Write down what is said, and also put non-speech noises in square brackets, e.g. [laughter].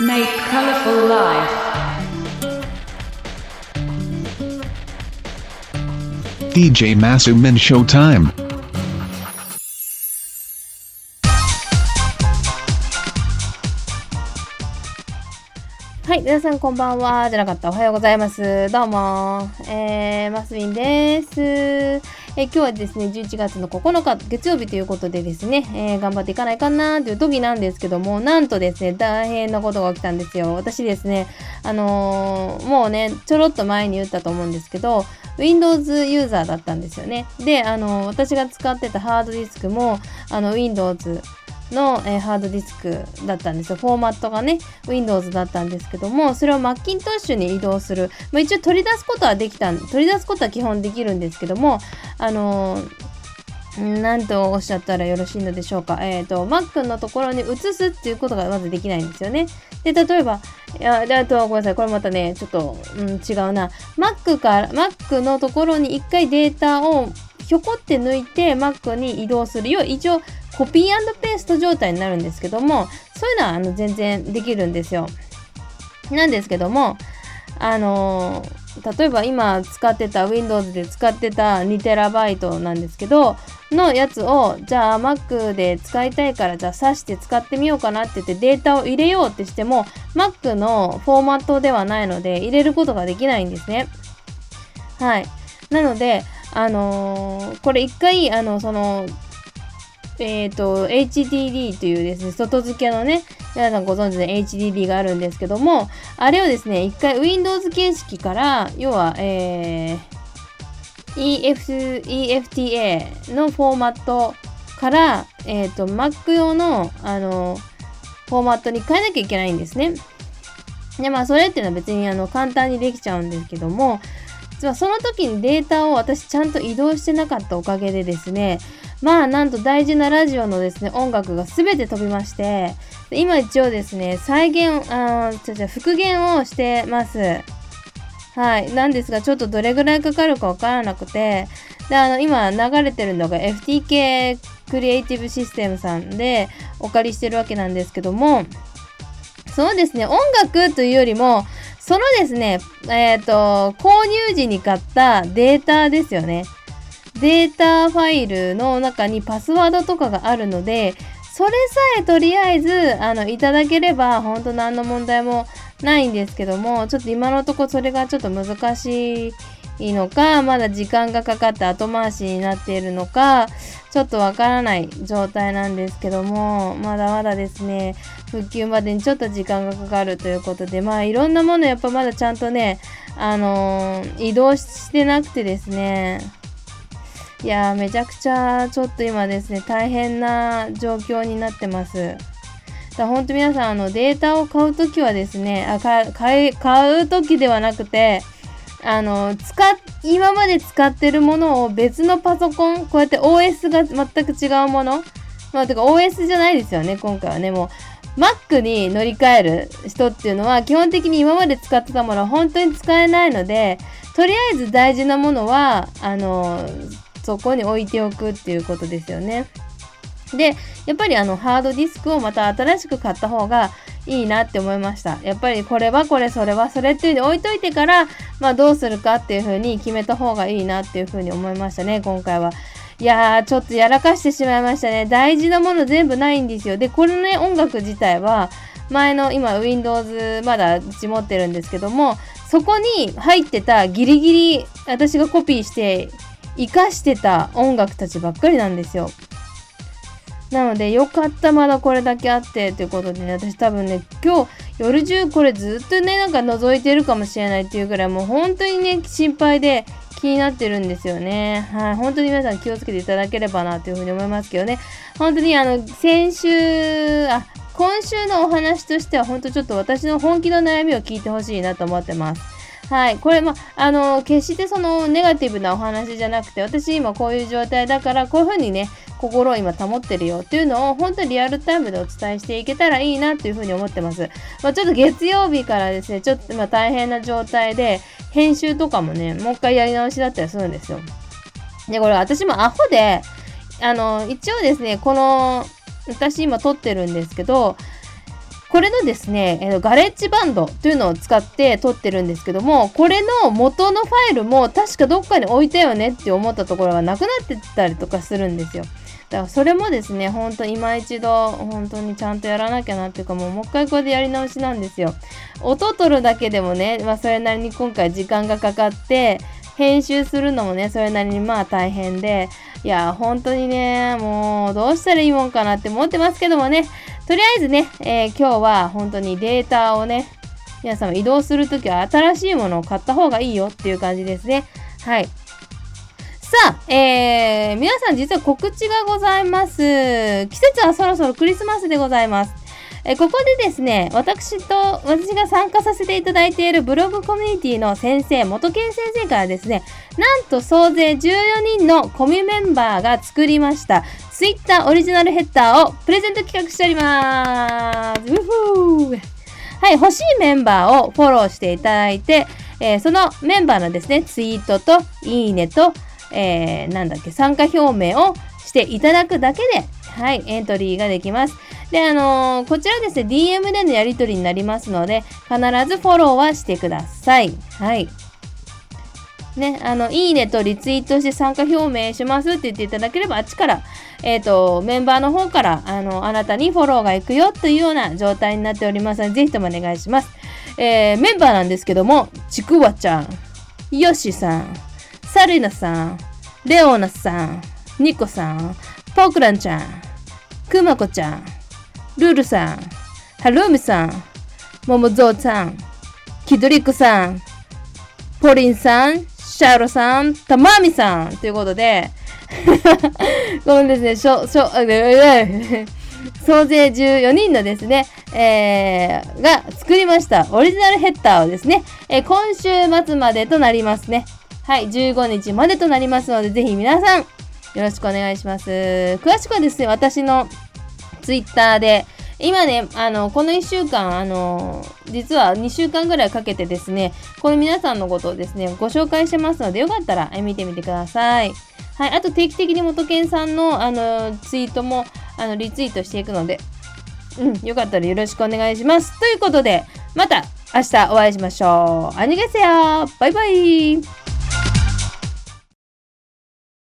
Make colorful life. DJ Masumin Showtime. はい、皆さんこんばんは。じゃなかった。おはようございます。どうも。えー、マスミンです。え今日はですね、11月の9日、月曜日ということでですね、えー頑張っていかないかなという時なんですけども、なんとですね、大変なことが起きたんですよ。私ですね、あのーもうね、ちょろっと前に言ったと思うんですけど、Windows ユーザーだったんですよね。で、あのー私が使ってたハードディスクも、あの、Windows の、えーハードディスクだったんですよ。フォーマットがね、Windows だったんですけども、それをマッキントッシュに移動する。まあ、一応取り出すことはできた、取り出すことは基本できるんですけども、あのーなんとおっしゃったらよろしいのでしょうか。えっ、と、Mac のところに移すっていうことがまずできないんですよね。で、例えば、いや、であと、ごめんなさい。これまたね、ちょっと、うん、違うな。Mac から、Mac のところに一回データをひょこって抜いて Mac に移動するよう一応コピーペースト状態になるんですけどもそういうのはあの全然できるんですよ。なんですけどもあのー例えば今使ってた Windows で使ってた 2TB なんですけどのやつをじゃあ Mac で使いたいからじゃあ挿して使ってみようかなって言ってデータを入れようってしても Mac のフォーマットではないので入れることができないんですね。はい。なので、あのーこれ一回、あの、その、えっ、と、HDD というですね、外付けのね、皆さんご存知の HDD があるんですけども、あれをですね、一回 Windows 形式から、要は、えー EF EFTA のフォーマットから、えっ、と、Mac 用の、あの、フォーマットに変えなきゃいけないんですね。で、まあ、それっていうのは別にあの簡単にできちゃうんですけども、実はその時にデータを私ちゃんと移動してなかったおかげでですね、まあなんと大事なラジオのですね、音楽が全て飛びまして、今一応ですね、再現、あー違う違う復元をしてます。はい。なんですが、ちょっとどれぐらいかかるかわからなくて、で、あの、今流れてるのが FTK クリエイティブシステムさんでお借りしてるわけなんですけども、そうですね、音楽というよりも、そのですね、えっ、と、購入時に買ったデータですよね。データファイルの中にパスワードとかがあるので、それさえとりあえず、あの、いただければ、本当何の問題もないんですけども、ちょっと今のとこそれがちょっと難しいいいのか、まだ時間がかかって後回しになっているのか、ちょっとわからない状態なんですけども、まだまだですね、復旧までにちょっと時間がかかるということで、まあいろんなものやっぱまだちゃんとね、あのー移動してなくてですね、いやーめちゃくちゃちょっと今ですね、大変な状況になってます。だから本当皆さんあのデータを買うときはですね、あ買い買うときではなくて、あの使っ今まで使ってるものを別のパソコンこうやって OS が全く違うものまあてか OS じゃないですよね今回はねもう Mac に乗り換える人っていうのは基本的に今まで使ってたものは本当に使えないのでとりあえず大事なものはあのそこに置いておくっていうことですよね。でやっぱりあのハードディスクをまた新しく買った方がいいなって思いました。やっぱりこれはこれそれはそれっていうの置いといてから、まあ、どうするかっていう風に決めた方がいいなっていう風に思いましたね今回は。いやーちょっとやらかしてしまいましたね。大事なもの全部ないんですよ。でこのね音楽自体は前の今 Windows まだうち持ってるんですけどもそこに入ってたギリギリ私がコピーして活かしてた音楽たちばっかりなんですよ。なので、よかった、まだこれだけあって、ということでね、私多分ね、今日夜中これずっとね、なんか覗いてるかもしれないっていうぐらい、もう本当にね、心配で気になってるんですよね。はい、本当に皆さん気をつけていただければな、というふうに思いますけどね。本当にあの、先週、あ、今週のお話としては、本当ちょっと私の本気の悩みを聞いてほしいなと思ってます。はい。これ、ま、あの、決してそのネガティブなお話じゃなくて、私今こういう状態だから、こういうふうにね、心を今保ってるよっていうのを本当にリアルタイムでお伝えしていけたらいいなっていうふうに思ってます。まあ、ちょっと月曜日からですね、ちょっとま大変な状態で、編集とかもね、もう一回やり直しだったりするんですよ。で、これ私もアホで、あの、一応ですね、この、私今撮ってるんですけど、これのですね、えーガレッジバンドというのを使って撮ってるんですけども、これの元のファイルも確かどっかに置いたよねって思ったところがなくなってたりとかするんですよ。だからそれもですね、ほんと今一度、本当にちゃんとやらなきゃなっていうか、もうもう一回これでやり直しなんですよ。音取るだけでもね、まあそれなりに今回時間がかかって、編集するのもね、それなりにまあ大変で、いや、本当にね、もうどうしたらいいもんかなって思ってますけどもね、とりあえずね、えー今日は本当にデータをね、皆様移動するときは新しいものを買った方がいいよっていう感じですね。はい。さあ、えー、皆さん実は告知がございます。季節はそろそろクリスマスでございます。えここでですね、私と私が参加させていただいているブログコミュニティの先生、元健先生からですね、なんと総勢14人のコミュメンバーが作りました、Twitter オリジナルヘッダーをプレゼント企画しております。うふーはい、欲しいメンバーをフォローしていただいて、えーそのメンバーのですね、ツイートといいねと、えーなんだっけ、参加表明をしていただくだけで、はい、エントリーができます。で、あのーこちらですね、DM でのやり取りになりますので、必ずフォローはしてください。はい。ね、あの、いいねとリツイートして参加表明しますって言っていただければ、あっちから、えっ、と、メンバーの方から、あの、あなたにフォローが行くよというような状態になっておりますので、ぜひともお願いします。えーメンバーなんですけども、ちくわちゃん、よしさん、サリナさん、レオナさん、ニコさん、ポクランちゃん、くまこちゃん、ルルさん、ハルミさん、ももぞうさん、キドリックさん、ポリンさん、シャロさん、たまみさんということで、[laughs] このですね、しょ、しょ、あ [laughs] え総勢14人のですね、えー、が作りましたオリジナルヘッダーをですね、えー今週末までとなりますね。はい、15日までとなりますので、ぜひ皆さん、よろしくお願いします。詳しくはですね、私のツイッターで、今ね、あの、この1週間、あの、実は2週間ぐらいかけてですね、この皆さんのことをですね、ご紹介してますので、よかったら見てみてください。はい、あと定期的に元健さんの、あの、ツイートも、あの、リツイートしていくので、うん、よかったらよろしくお願いします。ということで、また明日お会いしましょう。アニゲセヨバイバイ